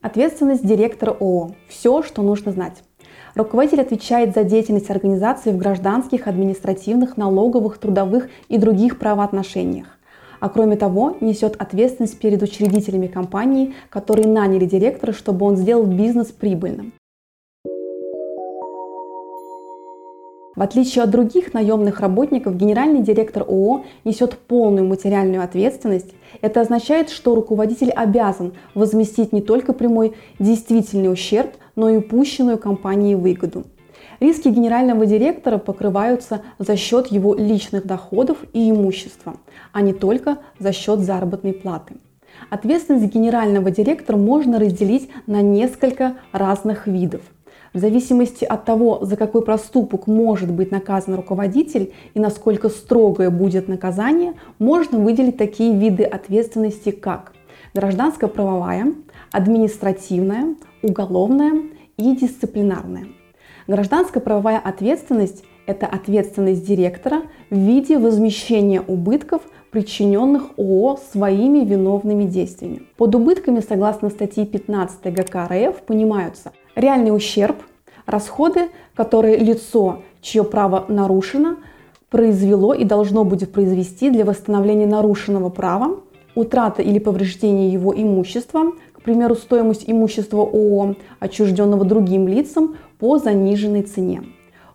Ответственность директора ООО. Все, что нужно знать. Руководитель отвечает за деятельность организации в гражданских, административных, налоговых, трудовых и других правоотношениях. А кроме того, несет ответственность перед учредителями компании, которые наняли директора, чтобы он сделал бизнес прибыльным. В отличие от других наемных работников, генеральный директор ООО несет полную материальную ответственность. Это означает, что руководитель обязан возместить не только прямой действительный ущерб, но и упущенную компанией выгоду. Риски генерального директора покрываются за счет его личных доходов и имущества, а не только за счет заработной платы. Ответственность генерального директора можно разделить на несколько разных видов – в зависимости от того, за какой проступок может быть наказан руководитель и насколько строгое будет наказание, можно выделить такие виды ответственности, как гражданско-правовая, административная, уголовная и дисциплинарная. Гражданско-правовая ответственность – это ответственность директора в виде возмещения убытков, причиненных ООО своими виновными действиями. Под убытками, согласно статьи 15 ГК РФ, понимаются реальный ущерб, расходы, которые лицо, чье право нарушено, произвело и должно будет произвести для восстановления нарушенного права, утрата или повреждение его имущества, к примеру, стоимость имущества ООО, отчужденного другим лицам по заниженной цене.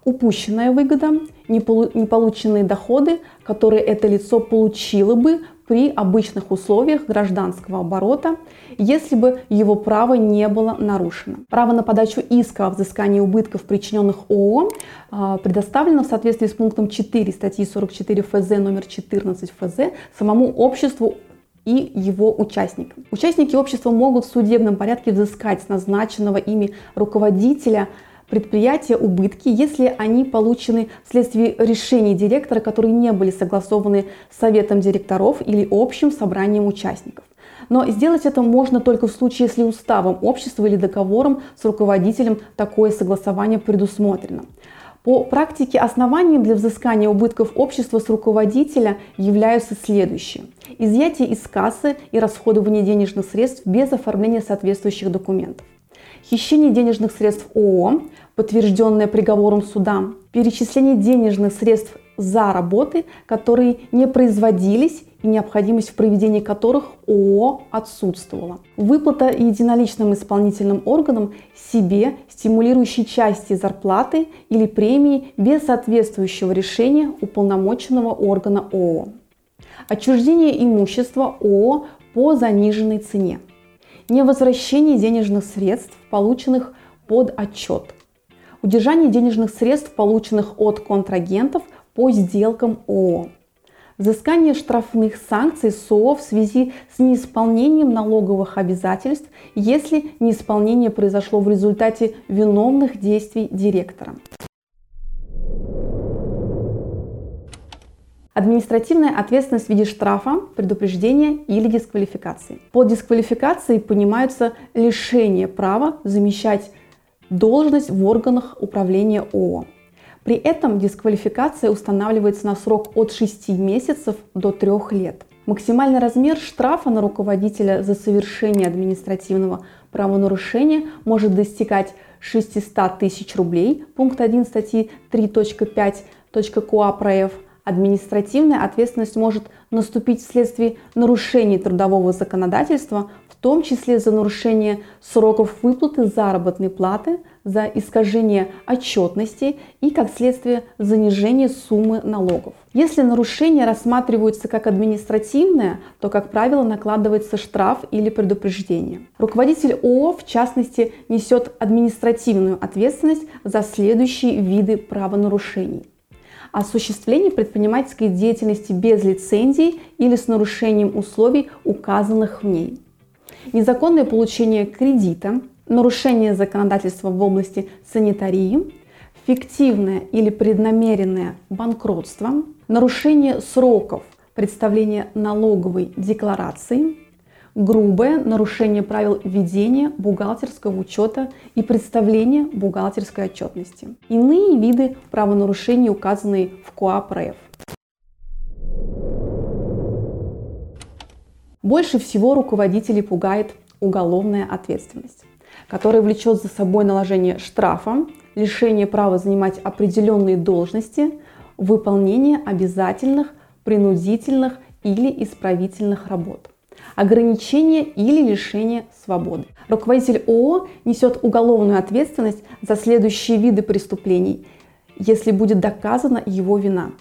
Упущенная выгода, неполученные доходы, которые это лицо получило бы при обычных условиях гражданского оборота, если бы его право не было нарушено. Право на подачу иска о взыскании убытков, причиненных ООО, а, предоставлено в соответствии с пунктом 4 статьи 44 ФЗ номер 14 ФЗ самому обществу и его участникам. Участники общества могут в судебном порядке взыскать с назначенного ими руководителя предприятия убытки, если они получены вследствие решений директора, которые не были согласованы советом директоров или общим собранием участников. Но сделать это можно только в случае, если уставом общества или договором с руководителем такое согласование предусмотрено. По практике основанием для взыскания убытков общества с руководителя являются следующие. Изъятие из кассы и расходование денежных средств без оформления соответствующих документов. Хищение денежных средств ООО, подтвержденное приговором суда, перечисление денежных средств за работы, которые не производились и необходимость в проведении которых ООО отсутствовала. Выплата единоличным исполнительным органам себе стимулирующей части зарплаты или премии без соответствующего решения уполномоченного органа ООО. Отчуждение имущества ООО по заниженной цене. Невозвращение денежных средств, полученных под отчет – удержание денежных средств, полученных от контрагентов по сделкам ООО, взыскание штрафных санкций СО в связи с неисполнением налоговых обязательств, если неисполнение произошло в результате виновных действий директора. Административная ответственность в виде штрафа, предупреждения или дисквалификации. Под дисквалификацией понимаются лишение права замещать должность в органах управления ООО. При этом дисквалификация устанавливается на срок от 6 месяцев до 3 лет. Максимальный размер штрафа на руководителя за совершение административного правонарушения может достигать 600 тысяч рублей, пункт 1 статьи 3.5 КОАП РФ. Административная ответственность может наступить вследствие нарушений трудового законодательства, том числе за нарушение сроков выплаты заработной платы, за искажение отчетности и, как следствие, занижение суммы налогов. Если нарушение рассматривается как административное, то, как правило, накладывается штраф или предупреждение. Руководитель ООО, в частности, несет административную ответственность за следующие виды правонарушений осуществление предпринимательской деятельности без лицензии или с нарушением условий, указанных в ней. Незаконное получение кредита, нарушение законодательства в области санитарии, фиктивное или преднамеренное банкротство, нарушение сроков представления налоговой декларации, грубое нарушение правил ведения бухгалтерского учета и представления бухгалтерской отчетности. Иные виды правонарушений, указанные в КОАП РФ. Больше всего руководителей пугает уголовная ответственность, которая влечет за собой наложение штрафа, лишение права занимать определенные должности, выполнение обязательных, принудительных или исправительных работ ограничение или лишение свободы. Руководитель ООО несет уголовную ответственность за следующие виды преступлений, если будет доказана его вина.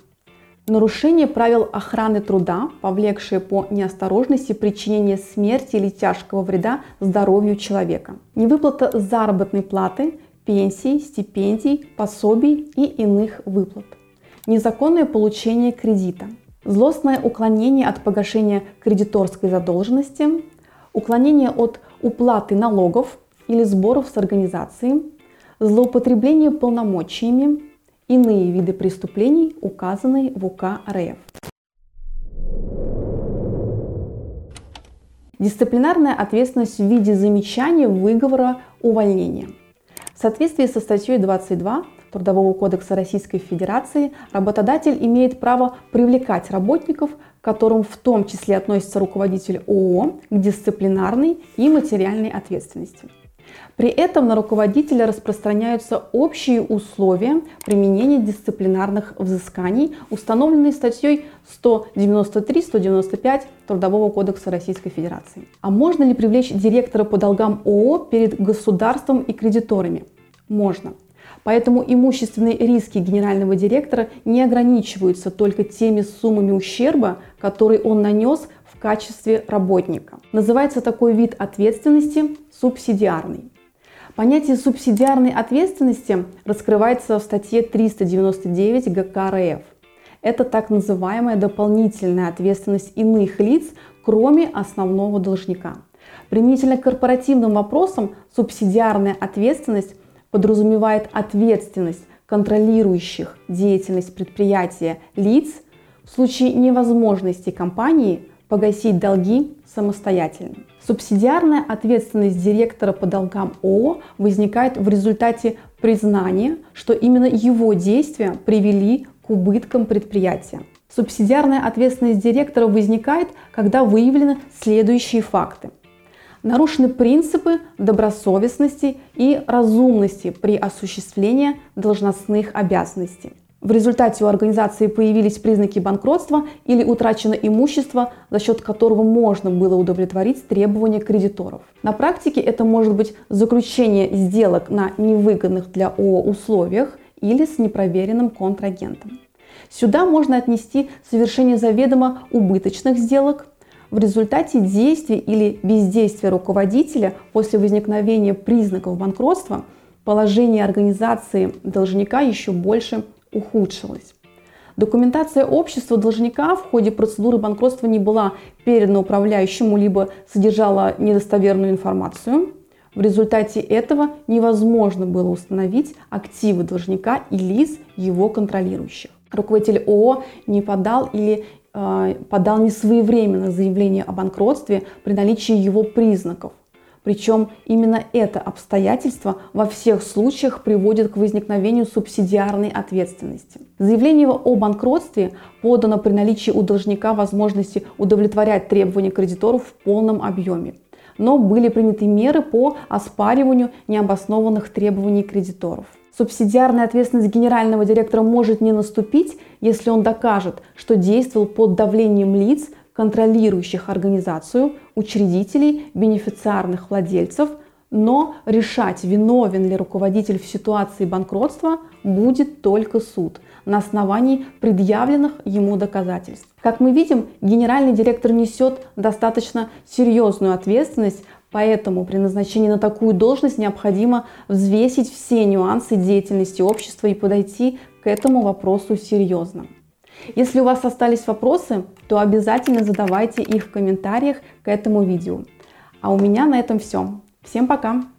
Нарушение правил охраны труда, повлекшее по неосторожности причинение смерти или тяжкого вреда здоровью человека. Невыплата заработной платы, пенсий, стипендий, пособий и иных выплат. Незаконное получение кредита – злостное уклонение от погашения кредиторской задолженности, уклонение от уплаты налогов или сборов с организации, злоупотребление полномочиями, иные виды преступлений, указанные в УК РФ. Дисциплинарная ответственность в виде замечания, выговора, увольнения. В соответствии со статьей 22 Трудового кодекса Российской Федерации работодатель имеет право привлекать работников, к которым в том числе относится руководитель ООО, к дисциплинарной и материальной ответственности. При этом на руководителя распространяются общие условия применения дисциплинарных взысканий, установленные статьей 193-195 Трудового кодекса Российской Федерации. А можно ли привлечь директора по долгам ООО перед государством и кредиторами? Можно. Поэтому имущественные риски генерального директора не ограничиваются только теми суммами ущерба, которые он нанес в качестве работника. Называется такой вид ответственности субсидиарный. Понятие субсидиарной ответственности раскрывается в статье 399 ГК РФ. Это так называемая дополнительная ответственность иных лиц, кроме основного должника. Применительно к корпоративным вопросам субсидиарная ответственность подразумевает ответственность контролирующих деятельность предприятия лиц в случае невозможности компании погасить долги самостоятельно. Субсидиарная ответственность директора по долгам ООО возникает в результате признания, что именно его действия привели к убыткам предприятия. Субсидиарная ответственность директора возникает, когда выявлены следующие факты – Нарушены принципы добросовестности и разумности при осуществлении должностных обязанностей. В результате у организации появились признаки банкротства или утрачено имущество, за счет которого можно было удовлетворить требования кредиторов. На практике это может быть заключение сделок на невыгодных для ООО условиях или с непроверенным контрагентом. Сюда можно отнести совершение заведомо убыточных сделок, в результате действий или бездействия руководителя после возникновения признаков банкротства положение организации должника еще больше ухудшилось. Документация общества должника в ходе процедуры банкротства не была передана управляющему, либо содержала недостоверную информацию. В результате этого невозможно было установить активы должника и лиц его контролирующих. Руководитель ООО не подал или подал несвоевременно заявление о банкротстве при наличии его признаков. Причем именно это обстоятельство во всех случаях приводит к возникновению субсидиарной ответственности. Заявление о банкротстве подано при наличии у должника возможности удовлетворять требования кредиторов в полном объеме. Но были приняты меры по оспариванию необоснованных требований кредиторов. Субсидиарная ответственность генерального директора может не наступить, если он докажет, что действовал под давлением лиц, контролирующих организацию, учредителей, бенефициарных владельцев, но решать, виновен ли руководитель в ситуации банкротства, будет только суд на основании предъявленных ему доказательств. Как мы видим, генеральный директор несет достаточно серьезную ответственность Поэтому при назначении на такую должность необходимо взвесить все нюансы деятельности общества и подойти к этому вопросу серьезно. Если у вас остались вопросы, то обязательно задавайте их в комментариях к этому видео. А у меня на этом все. Всем пока!